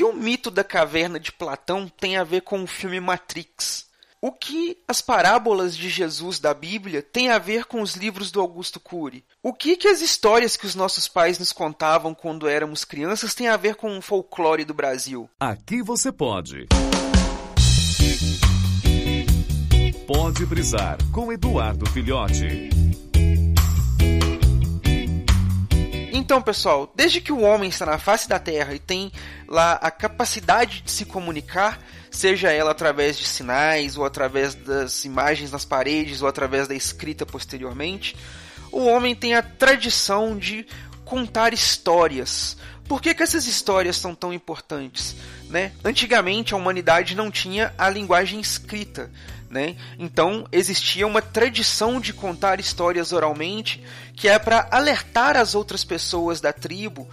que o mito da caverna de Platão tem a ver com o filme Matrix? O que as parábolas de Jesus da Bíblia têm a ver com os livros do Augusto Cury? O que, que as histórias que os nossos pais nos contavam quando éramos crianças têm a ver com o folclore do Brasil? Aqui você pode. Pode brisar com Eduardo Filhote. Então, pessoal, desde que o homem está na face da Terra e tem lá a capacidade de se comunicar, seja ela através de sinais, ou através das imagens nas paredes, ou através da escrita posteriormente, o homem tem a tradição de contar histórias. Por que, que essas histórias são tão importantes? Né? Antigamente a humanidade não tinha a linguagem escrita. Né? Então existia uma tradição de contar histórias oralmente que é para alertar as outras pessoas da tribo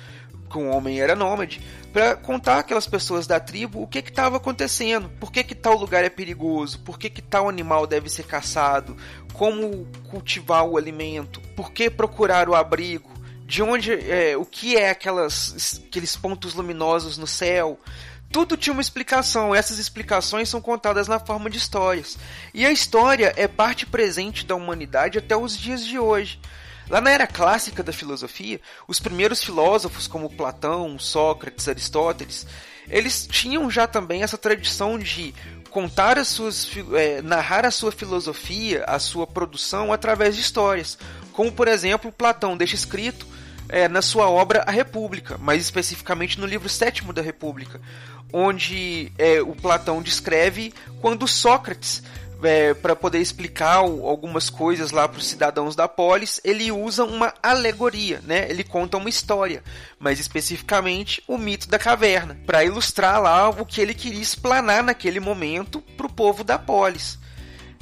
que o homem era nômade, para contar aquelas pessoas da tribo o que estava acontecendo, por que, que tal lugar é perigoso, por que, que tal animal deve ser caçado, como cultivar o alimento, por que procurar o abrigo, de onde é, o que é aquelas, aqueles pontos luminosos no céu, tudo tinha uma explicação, essas explicações são contadas na forma de histórias. E a história é parte presente da humanidade até os dias de hoje. Lá na era clássica da filosofia, os primeiros filósofos como Platão, Sócrates, Aristóteles, eles tinham já também essa tradição de contar as suas, é, narrar a sua filosofia, a sua produção através de histórias, como por exemplo Platão deixa escrito é, na sua obra A República, mais especificamente no livro sétimo da República, onde é, o Platão descreve quando Sócrates, é, para poder explicar algumas coisas lá para os cidadãos da polis, ele usa uma alegoria, né? Ele conta uma história, mas especificamente o mito da caverna, para ilustrar lá o que ele queria explanar naquele momento para o povo da polis.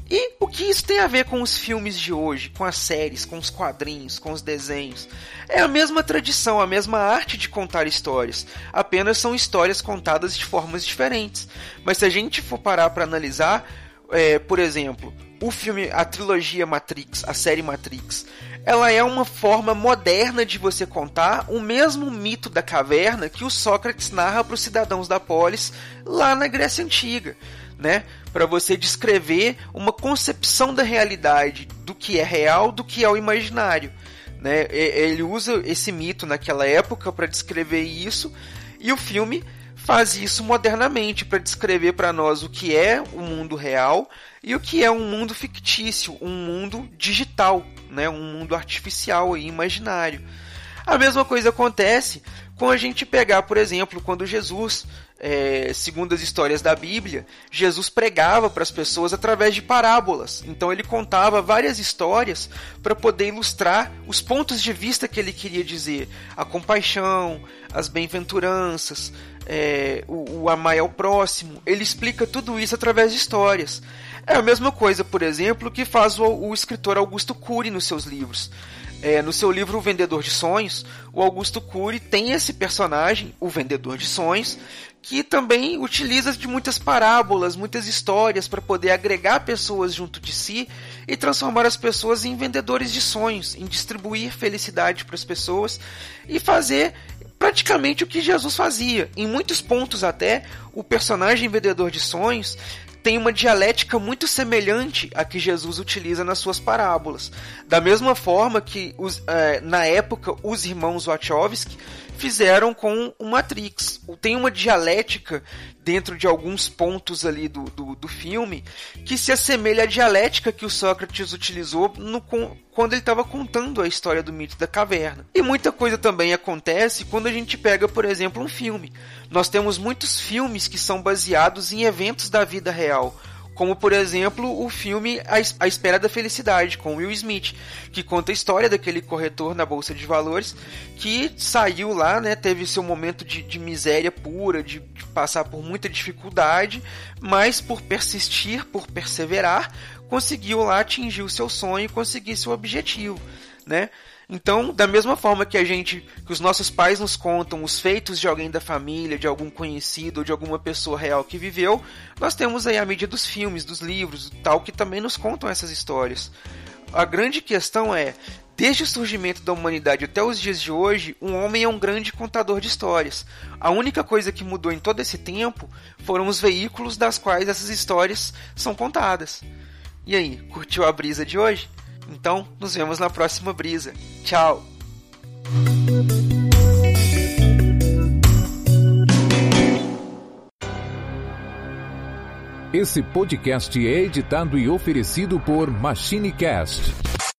E o que isso tem a ver com os filmes de hoje, com as séries, com os quadrinhos, com os desenhos? É a mesma tradição, a mesma arte de contar histórias, apenas são histórias contadas de formas diferentes. Mas se a gente for parar para analisar, é, por exemplo, o filme, a trilogia Matrix, a série Matrix, ela é uma forma moderna de você contar o mesmo mito da caverna que o Sócrates narra para os cidadãos da polis lá na Grécia Antiga né? Para você descrever uma concepção da realidade, do que é real, do que é o imaginário. Né? Ele usa esse mito naquela época para descrever isso, e o filme faz isso modernamente para descrever para nós o que é o mundo real e o que é um mundo fictício, um mundo digital, né? um mundo artificial e imaginário. A mesma coisa acontece com a gente pegar, por exemplo, quando Jesus é, segundo as histórias da Bíblia, Jesus pregava para as pessoas através de parábolas. Então ele contava várias histórias para poder ilustrar os pontos de vista que ele queria dizer: a compaixão, as bem-aventuranças, é, o, o amar ao próximo. Ele explica tudo isso através de histórias. É a mesma coisa, por exemplo, que faz o, o escritor Augusto Cury nos seus livros. É, no seu livro O Vendedor de Sonhos, o Augusto Cury tem esse personagem, o Vendedor de Sonhos, que também utiliza de muitas parábolas, muitas histórias para poder agregar pessoas junto de si e transformar as pessoas em vendedores de sonhos, em distribuir felicidade para as pessoas e fazer praticamente o que Jesus fazia. Em muitos pontos até, o personagem vendedor de sonhos tem uma dialética muito semelhante à que Jesus utiliza nas suas parábolas. Da mesma forma que, os, é, na época, os irmãos Wachowski fizeram com o Matrix. Tem uma dialética dentro de alguns pontos ali do, do, do filme que se assemelha à dialética que o Sócrates utilizou no, quando ele estava contando a história do mito da caverna. E muita coisa também acontece quando a gente pega, por exemplo, um filme. Nós temos muitos filmes que são baseados em eventos da vida real como por exemplo o filme A Espera da Felicidade com Will Smith, que conta a história daquele corretor na bolsa de valores que saiu lá, né, teve seu momento de, de miséria pura, de, de passar por muita dificuldade, mas por persistir, por perseverar, conseguiu lá atingir o seu sonho e conseguir seu objetivo, né? Então, da mesma forma que a gente, que os nossos pais nos contam os feitos de alguém da família, de algum conhecido, ou de alguma pessoa real que viveu, nós temos aí a mídia dos filmes, dos livros, tal que também nos contam essas histórias. A grande questão é, desde o surgimento da humanidade até os dias de hoje, um homem é um grande contador de histórias. A única coisa que mudou em todo esse tempo foram os veículos das quais essas histórias são contadas. E aí, curtiu a brisa de hoje? Então, nos vemos na próxima brisa. Tchau! Esse podcast é editado e oferecido por MachineCast